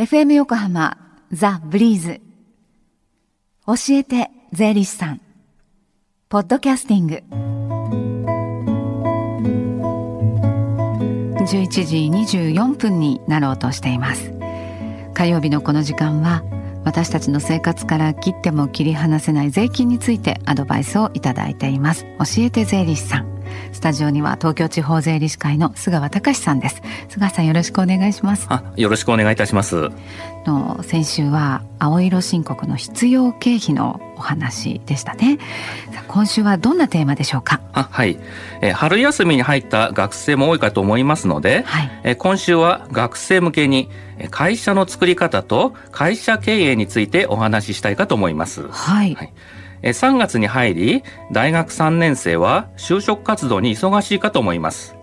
FM 横浜ザ・ブリーズ教えて税理士さん。ポッドキャスティング。11時24分になろうとしています。火曜日のこの時間は私たちの生活から切っても切り離せない税金についてアドバイスをいただいています。教えて税理士さん。スタジオには東京地方税理士会の菅川隆さんです。菅さんよろしくお願いします。あよろしくお願いいたします。の先週は青色申告の必要経費のお話でしたね。今週はどんなテーマでしょうか？あはい。え春休みに入った学生も多いかと思いますので、はい、え今週は学生向けに会社の作り方と会社経営についてお話ししたいかと思います。はい、はい3月に入り、大学3年生は就職活動に忙しいかと思います。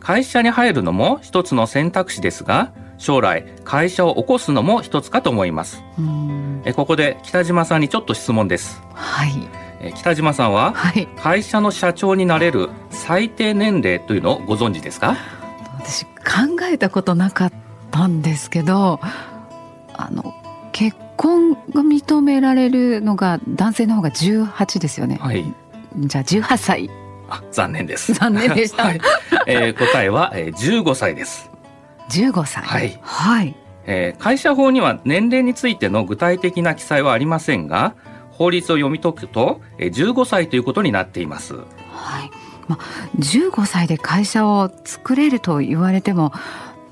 会社に入るのも一つの選択肢ですが、将来会社を起こすのも一つかと思います。ここで北島さんにちょっと質問です。はい。北島さんは、会社の社長になれる最低年齢というのをご存知ですか？私考えたことなかったんですけどあの結婚が認められるのが男性の方が18ですよね。はい。じゃあ18歳。あ、残念です。残念でした。はい、えー、答えは、えー、15歳です。15歳。はい。はい。えー、会社法には年齢についての具体的な記載はありませんが、法律を読み解くと、えー、15歳ということになっています。はい。まあ、15歳で会社を作れると言われても、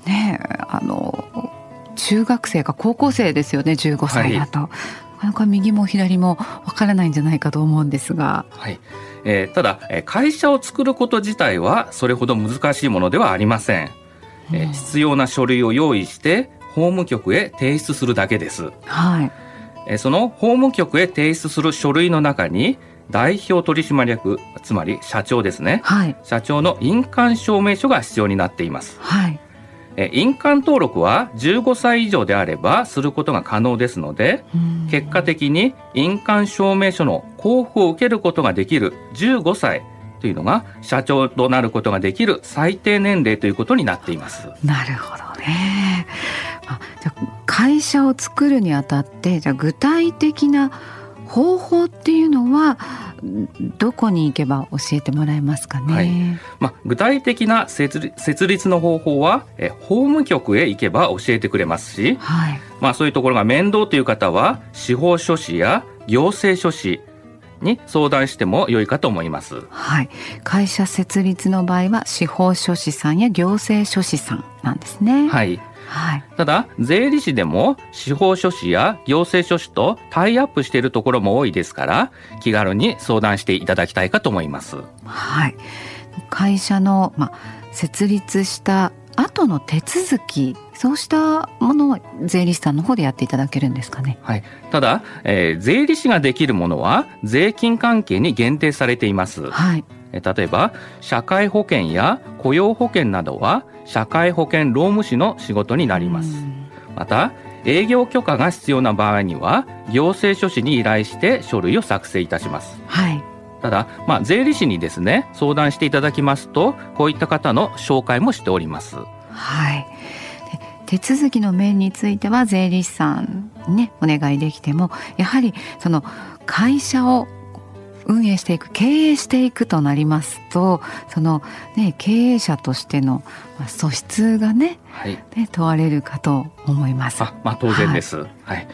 ねあの中学生か高校生ですよね15歳だと、はい、なかなか右も左もわからないんじゃないかと思うんですが。はい。えー、ただ会社を作ること自体はそれほど難しいものではありません、えー、必要な書類を用意して法務局へ提出するだけです、はい。えー、その法務局へ提出する書類の中に代表取締役つまり社長ですね、はい、社長の印鑑証明書が必要になっています、はい印鑑登録は15歳以上であればすることが可能ですので、結果的に印鑑証明書の交付を受けることができる15歳というのが社長となることができる最低年齢ということになっています。なるほどね。あじゃ会社を作るにあたってじゃ具体的な方法っていうのはどこに行けば教えてもらえますかね、はい、まあ、具体的な設立の方法はえ法務局へ行けば教えてくれますし、はい、まあ、そういうところが面倒という方は司法書士や行政書士に相談しても良いかと思います。はい、会社設立の場合は司法書士さんや行政書士さんなんですね。はい。はい、ただ税理士でも司法書士や行政書士とタイアップしているところも多いですから気軽に相談していただきたいかと思います。はい、会社の、ま、設立した後の手続きそうしたものは税理士さんの方でやっていただけるんですかね。はい。ただ、えー、税理士ができるものは税金関係に限定されています。はい。例えば社会保険や雇用保険などは社会保険労務士の仕事になります。また営業許可が必要な場合には行政書士に依頼して書類を作成いたします。はい。ただ、まあ、税理士にですね相談していただきますとこういった方の紹介もしております。はい。手続きの面については税理士さんにねお願いできてもやはりその会社を運営していく経営していくとなりますとその、ね、経営者としての素質がね,、はい、ね問われるかと思います。あまあ、当然です、はい、はい。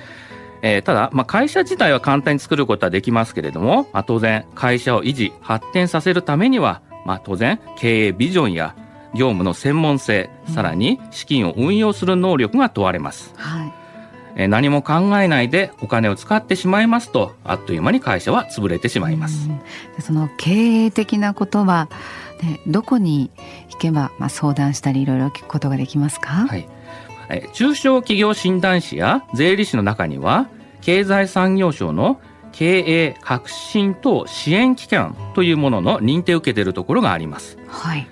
えー、ただ、まあ、会社自体は簡単に作ることはできますけれども、まあ、当然会社を維持発展させるためには、まあ、当然経営ビジョンや業務の専門性、さらに資金を運用する能力が問われます。はいえ何も考えないでお金を使ってしまいますとあっという間に会社は潰れてしまいます。その経営的なことは、ね、どこに行けば、まあ、相談したりいろいろ聞くことができますか、はい、え中小企業診断士や税理士の中には経済産業省の経営革新等支援機関というものの認定を受けているところがあります。はい、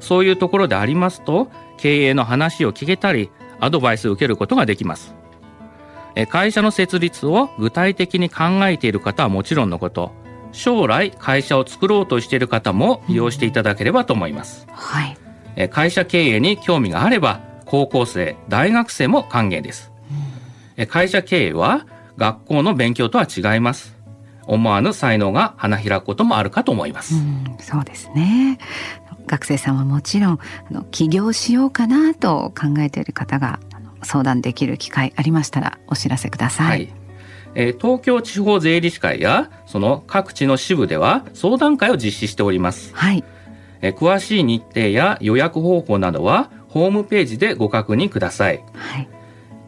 そういうところでありますと経営の話を聞けたりアドバイスを受けることができます。会社の設立を具体的に考えている方はもちろんのこと将来会社を作ろうとしている方も利用していただければと思います、はい、会社経営に興味があれば高校生大学生も歓迎です会社経営は学校の勉強とは違います。思わぬ才能が花開くこともあるかと思います。うん、そうですね。学生さんはもちろんあの起業しようかなと考えている方が相談できる機会ありましたらお知らせください。はいえー、東京地方税理士会やその各地の支部では相談会を実施しております。はい。えー、詳しい日程や予約方法などはホームページでご確認ください。はい。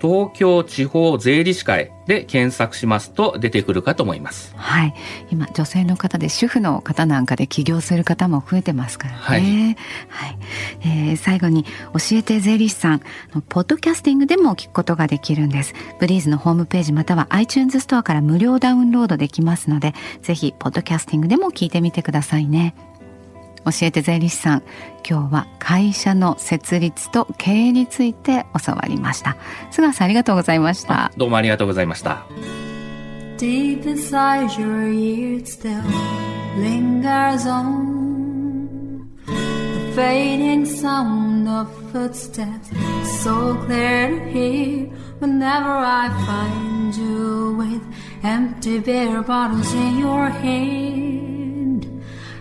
東京地方税理士会で検索しますと出てくるかと思います。はい。今女性の方で主婦の方なんかで起業する方も増えてますからね。はい。はい、えー、最後に教えて税理士さんポッドキャスティングでも聞くことができるんです。ブリーズのホームページまたは iTunes ストアから無料ダウンロードできますので、ぜひポッドキャスティングでも聞いてみてくださいね。教えて税理士さん今日は会社の設立と経営について教わりました菅さんありがとうございましたどうもありがとうございました Deep inside your ears still lingers on The fading sound of footsteps So clear to hear Whenever I find you with Empty beer bottles in your hand